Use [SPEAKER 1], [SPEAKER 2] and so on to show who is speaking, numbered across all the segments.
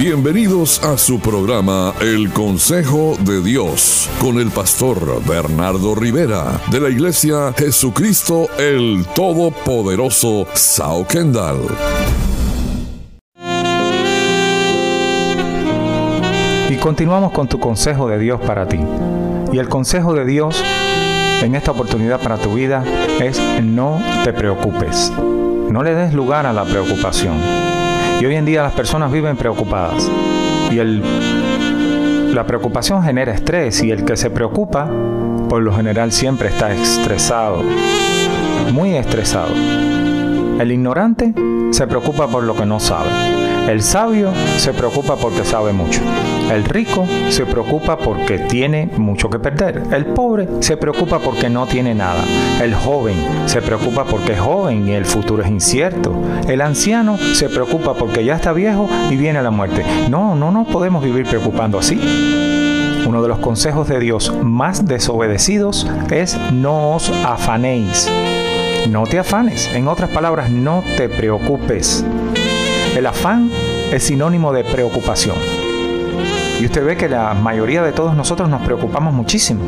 [SPEAKER 1] Bienvenidos a su programa El Consejo de Dios con el pastor Bernardo Rivera de la Iglesia Jesucristo el Todopoderoso Sao Kendall.
[SPEAKER 2] Y continuamos con tu consejo de Dios para ti. Y el consejo de Dios en esta oportunidad para tu vida es no te preocupes. No le des lugar a la preocupación. Y hoy en día las personas viven preocupadas. Y el, la preocupación genera estrés y el que se preocupa, por lo general siempre está estresado. Muy estresado. El ignorante se preocupa por lo que no sabe. El sabio se preocupa porque sabe mucho. El rico se preocupa porque tiene mucho que perder. El pobre se preocupa porque no tiene nada. El joven se preocupa porque es joven y el futuro es incierto. El anciano se preocupa porque ya está viejo y viene la muerte. No, no nos podemos vivir preocupando así. Uno de los consejos de Dios más desobedecidos es no os afanéis. No te afanes. En otras palabras, no te preocupes. El afán es sinónimo de preocupación. Y usted ve que la mayoría de todos nosotros nos preocupamos muchísimo.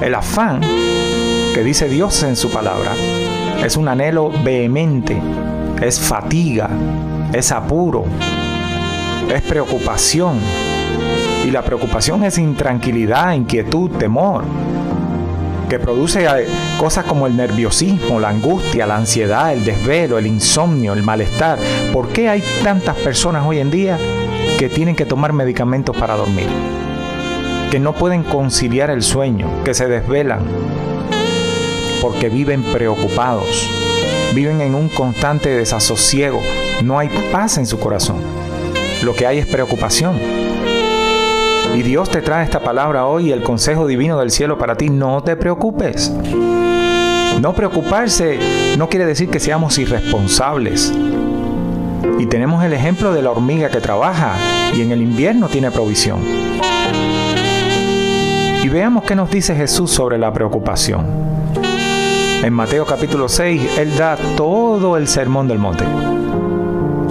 [SPEAKER 2] El afán, que dice Dios en su palabra, es un anhelo vehemente, es fatiga, es apuro, es preocupación. Y la preocupación es intranquilidad, inquietud, temor, que produce eh, cosas como el nerviosismo, la angustia, la ansiedad, el desvelo, el insomnio, el malestar. ¿Por qué hay tantas personas hoy en día que tienen que tomar medicamentos para dormir, que no pueden conciliar el sueño, que se desvelan, porque viven preocupados, viven en un constante desasosiego, no hay paz en su corazón, lo que hay es preocupación. Y Dios te trae esta palabra hoy, el consejo divino del cielo para ti, no te preocupes. No preocuparse no quiere decir que seamos irresponsables. Y tenemos el ejemplo de la hormiga que trabaja y en el invierno tiene provisión. Y veamos qué nos dice Jesús sobre la preocupación. En Mateo capítulo 6, Él da todo el sermón del monte.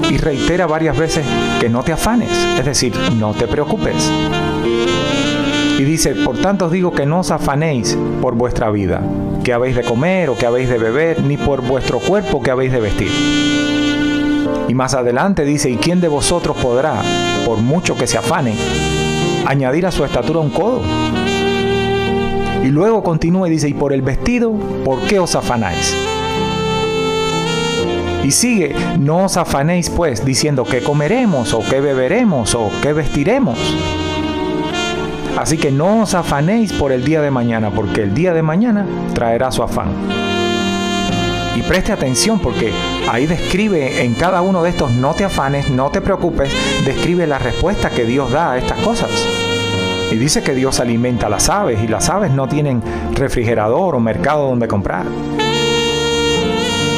[SPEAKER 2] Y reitera varias veces que no te afanes, es decir, no te preocupes. Y dice, por tanto os digo que no os afanéis por vuestra vida, que habéis de comer o que habéis de beber, ni por vuestro cuerpo que habéis de vestir. Y más adelante dice, ¿y quién de vosotros podrá, por mucho que se afane, añadir a su estatura un codo? Y luego continúa y dice, y por el vestido, ¿por qué os afanáis? Y sigue, no os afanéis pues diciendo que comeremos o que beberemos o que vestiremos. Así que no os afanéis por el día de mañana, porque el día de mañana traerá su afán. Y preste atención porque ahí describe en cada uno de estos no te afanes, no te preocupes, describe la respuesta que Dios da a estas cosas. Y dice que Dios alimenta a las aves y las aves no tienen refrigerador o mercado donde comprar.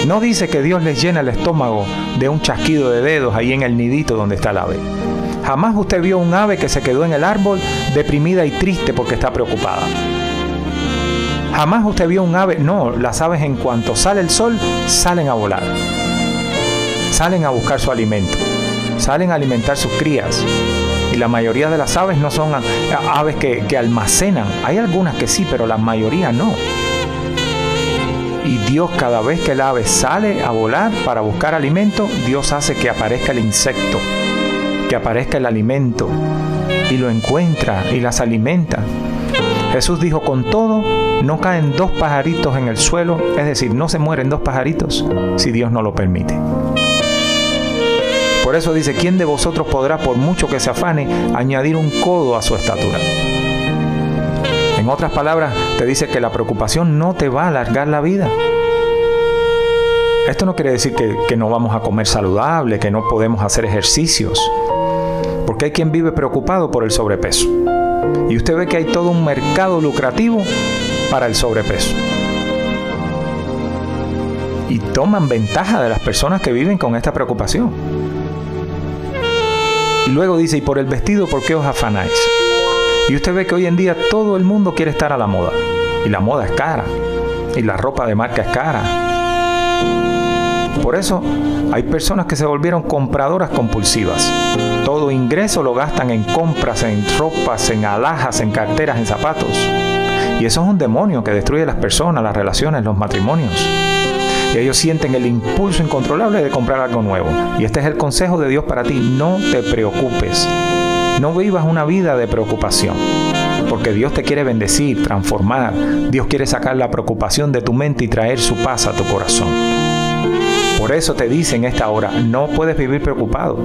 [SPEAKER 2] No dice que Dios les llena el estómago de un chasquido de dedos ahí en el nidito donde está el ave. Jamás usted vio un ave que se quedó en el árbol deprimida y triste porque está preocupada. Jamás usted vio un ave, no, las aves en cuanto sale el sol salen a volar. Salen a buscar su alimento. Salen a alimentar sus crías. Y la mayoría de las aves no son aves que, que almacenan. Hay algunas que sí, pero la mayoría no. Y Dios cada vez que el ave sale a volar para buscar alimento, Dios hace que aparezca el insecto, que aparezca el alimento, y lo encuentra y las alimenta. Jesús dijo, con todo, no caen dos pajaritos en el suelo, es decir, no se mueren dos pajaritos si Dios no lo permite. Por eso dice, ¿quién de vosotros podrá, por mucho que se afane, añadir un codo a su estatura? En otras palabras, te dice que la preocupación no te va a alargar la vida. Esto no quiere decir que, que, no vamos a comer saludable, que no podemos hacer ejercicios, porque hay quien vive preocupado por el sobrepeso. Y usted ve que hay todo un mercado lucrativo para el sobrepeso. Y toman ventaja de las personas que viven con esta preocupación. Y luego dice, y por el vestido, ¿por qué os afanáis? Y usted ve que hoy en día todo el mundo quiere estar a la moda. Y la moda es cara. Y la ropa de marca es cara. Por eso hay personas que se volvieron compradoras compulsivas. Todo ingreso lo gastan en compras, en ropas, en alhajas, en carteras, en zapatos. Y eso es un demonio que destruye las personas, las relaciones, los matrimonios. Y ellos sienten el impulso incontrolable de comprar algo nuevo. Y este es el consejo de Dios para ti. No te preocupes. No vivas una vida de preocupación. Porque Dios te quiere bendecir, transformar. Dios quiere sacar la preocupación de tu mente y traer su paz a tu corazón. Por eso te dice en esta hora, no puedes vivir preocupado.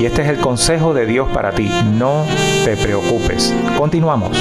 [SPEAKER 2] Y este es el consejo de Dios para ti. No te preocupes. Continuamos.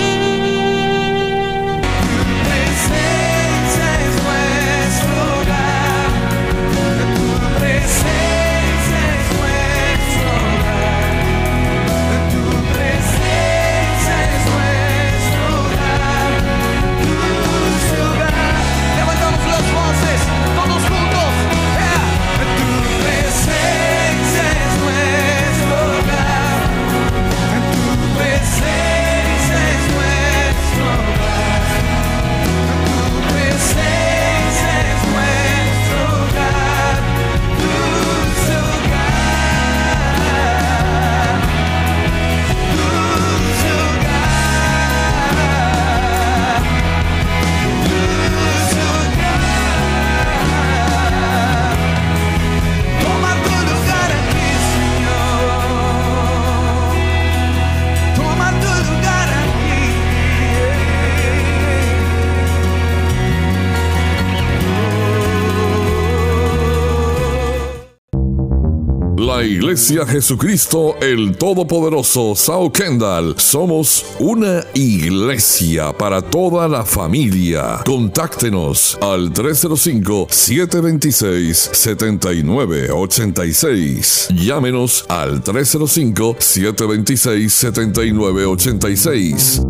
[SPEAKER 1] Iglesia Jesucristo el Todopoderoso Sao Kendall somos una iglesia para toda la familia. Contáctenos al 305-726-7986. Llámenos al 305-726-7986.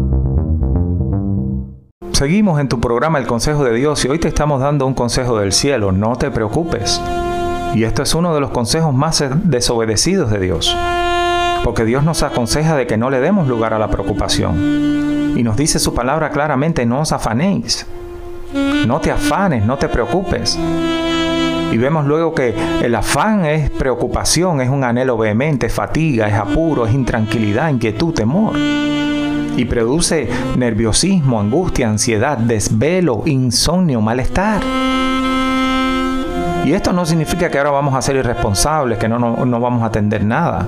[SPEAKER 2] Seguimos en tu programa El Consejo de Dios y hoy te estamos dando un consejo del cielo. No te preocupes. Y esto es uno de los consejos más desobedecidos de Dios. Porque Dios nos aconseja de que no le demos lugar a la preocupación. Y nos dice su palabra claramente, no os afanéis. No te afanes, no te preocupes. Y vemos luego que el afán es preocupación, es un anhelo vehemente, fatiga, es apuro, es intranquilidad, inquietud, temor. Y produce nerviosismo, angustia, ansiedad, desvelo, insomnio, malestar. Y esto no significa que ahora vamos a ser irresponsables, que no, no, vamos a atender nada.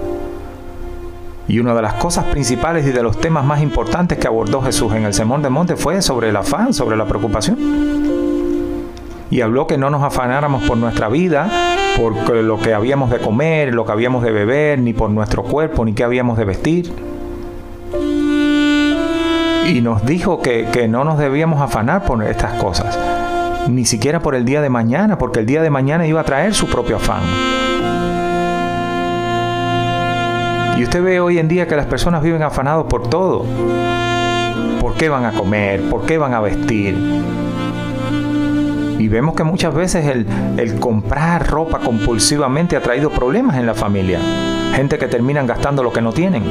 [SPEAKER 2] Y una de las cosas principales y de los temas más importantes que abordó Jesús en el Sermón de Monte fue sobre el afán, sobre la preocupación. Y habló que no nos afanáramos por nuestra vida, por lo que habíamos de comer, lo que habíamos de beber, ni por nuestro cuerpo, ni qué habíamos de vestir. Y nos dijo que, que no nos debíamos afanar por estas cosas ni siquiera por el día de mañana, porque el día de mañana iba a traer su propio afán. Y usted ve hoy en día que las personas viven afanados por todo. ¿Por qué van a comer? ¿Por qué van a vestir? Y vemos que muchas veces el, comprar ropa compulsivamente ha traído problemas en la familia. Gente que terminan gastando lo que no tienen.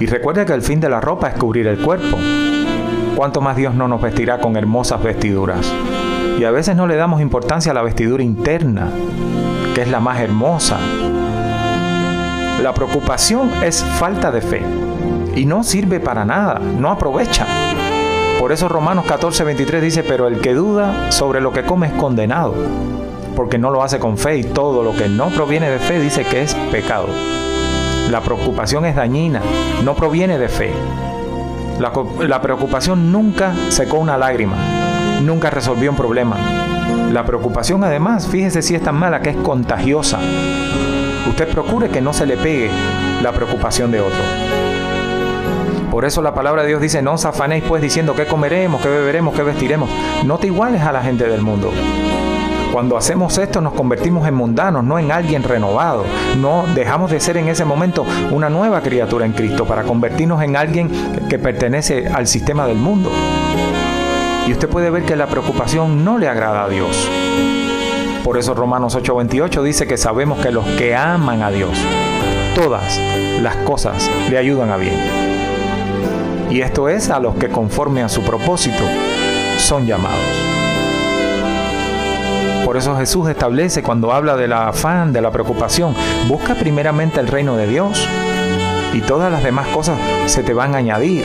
[SPEAKER 2] Y recuerda que el fin de la ropa es cubrir el cuerpo. ¿Cuánto más Dios no nos vestirá con hermosas vestiduras? Y a veces no le damos importancia a la vestidura interna, que es la más hermosa. La preocupación es falta de fe y no sirve para nada, no aprovecha. Por eso Romanos 14, 23 dice, pero el que duda sobre lo que come es condenado, porque no lo hace con fe y todo lo que no proviene de fe dice que es pecado. La preocupación es dañina, no proviene de fe. La, preocupación nunca secó una lágrima, nunca resolvió un problema. La preocupación además, fíjese si es tan mala que es contagiosa. Usted procure que no se le pegue la preocupación de otro. Por eso la palabra de Dios dice, no os afanéis pues diciendo qué comeremos, qué beberemos, qué vestiremos. No te iguales a la gente del mundo. Cuando hacemos esto nos convertimos en mundanos, no en alguien renovado. No dejamos de ser en ese momento una nueva criatura en Cristo para convertirnos en alguien que pertenece al sistema del mundo. Y usted puede ver que la preocupación no le agrada a Dios. Por eso Romanos 8:28 dice que sabemos que los que aman a Dios, todas las cosas le ayudan a bien. Y esto es a los que conforme a su propósito son llamados. Por eso Jesús establece cuando habla del afán, de la preocupación, busca primeramente el reino de Dios y todas las demás cosas se te van a añadir.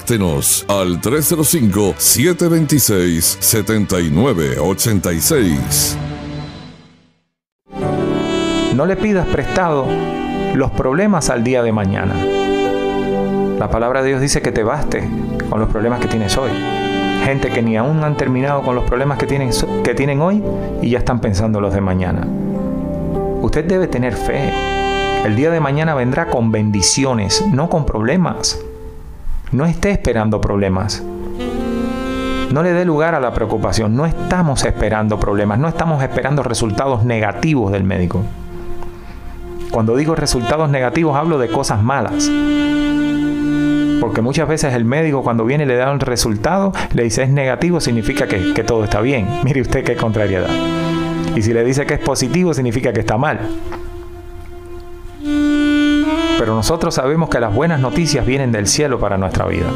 [SPEAKER 1] Contáctenos al 305-726-7986.
[SPEAKER 2] No le pidas prestado los problemas al día de mañana. La palabra de Dios dice que te baste con los problemas que tienes hoy. Gente que ni aún han terminado con los problemas que tienen, que tienen hoy y ya están pensando los de mañana. Usted debe tener fe. El día de mañana vendrá con bendiciones, no con problemas. No esté esperando problemas. No le dé lugar a la preocupación. No estamos esperando problemas. No estamos esperando resultados negativos del médico. Cuando digo resultados negativos hablo de cosas malas. Porque muchas veces el médico cuando viene le da un resultado, le dice es negativo, significa que, que todo está bien. Mire usted qué contrariedad. Y si le dice que es positivo, significa que está mal pero nosotros sabemos que las buenas noticias vienen del cielo para nuestra vida.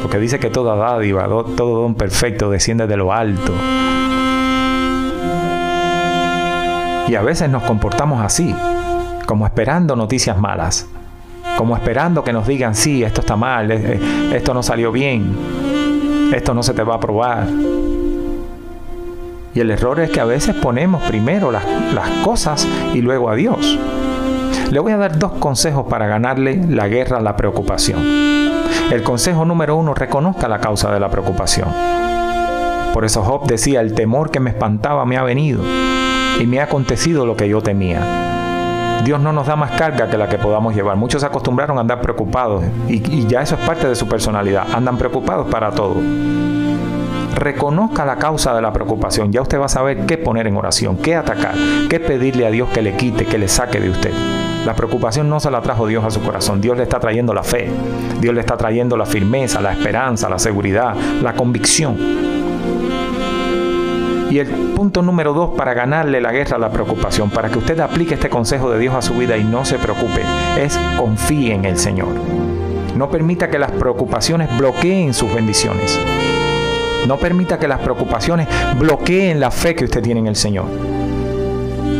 [SPEAKER 2] Porque dice que toda dádiva, todo don perfecto desciende de lo alto. Y a veces nos comportamos así, como esperando noticias malas, como esperando que nos digan, sí, esto está mal, eh, eh, esto no salió bien, esto no se te va a probar. Y el error es que a veces ponemos primero las cosas y luego a Dios. Le voy a dar dos consejos para ganarle la guerra a la preocupación. El consejo número uno, reconozca la causa de la preocupación. Por eso Job decía, el temor que me espantaba me ha venido y me ha acontecido lo que yo temía. Dios no nos da más carga que la que podamos llevar. Muchos se acostumbraron a andar preocupados y, y ya eso es parte de su personalidad. Andan preocupados para todo reconozca la causa de la preocupación. Ya usted va a saber qué poner en oración, qué atacar, qué pedirle a Dios que le quite, que le saque de usted. La preocupación no se la trajo Dios a su corazón. Dios le está trayendo la fe. Dios le está trayendo la firmeza, la esperanza, la seguridad, la convicción. Y el punto número dos para ganarle la guerra a la preocupación, para que usted aplique este consejo de Dios a su vida y no se preocupe, es confíe en el Señor. No permita que las preocupaciones bloqueen sus bendiciones. No permita que las preocupaciones bloqueen la fe que usted tiene en el Señor.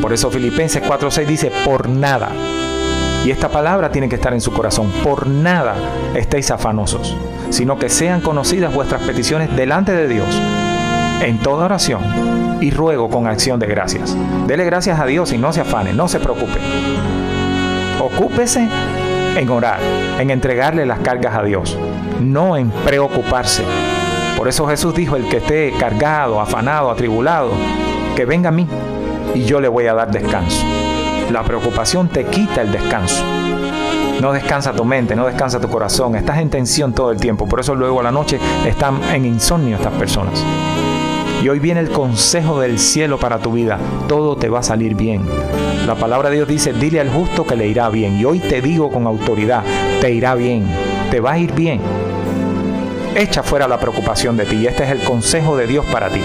[SPEAKER 2] Por eso Filipenses 4:6 dice, por nada. Y esta palabra tiene que estar en su corazón. Por nada estéis afanosos, sino que sean conocidas vuestras peticiones delante de Dios en toda oración y ruego con acción de gracias. Dele gracias a Dios y no se afane, no se preocupe. Ocúpese en orar, en entregarle las cargas a Dios, no en preocuparse por eso Jesús dijo, el que esté cargado, afanado, atribulado, que venga a mí y yo le voy a dar descanso. La preocupación te quita el descanso. No descansa tu mente, no descansa tu corazón, estás en tensión todo el tiempo. Por eso luego a la noche están en insomnio estas personas. Y hoy viene el consejo del cielo para tu vida. Todo te va a salir bien. La palabra de Dios dice, dile al justo que le irá bien. Y hoy te digo con autoridad, te irá bien. Te va a ir bien. Echa fuera la preocupación de ti y este es el consejo de Dios para ti.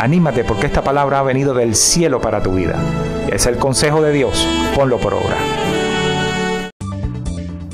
[SPEAKER 2] Anímate porque esta palabra ha venido del cielo para tu vida. Es el consejo de Dios. Ponlo por obra.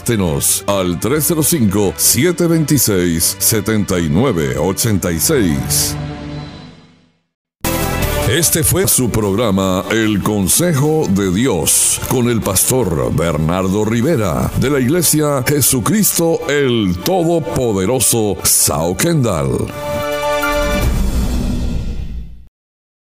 [SPEAKER 1] Contáctenos al 305-726-7986. Este fue su programa El Consejo de Dios con el pastor Bernardo Rivera de la Iglesia Jesucristo el Todopoderoso Sao Kendall.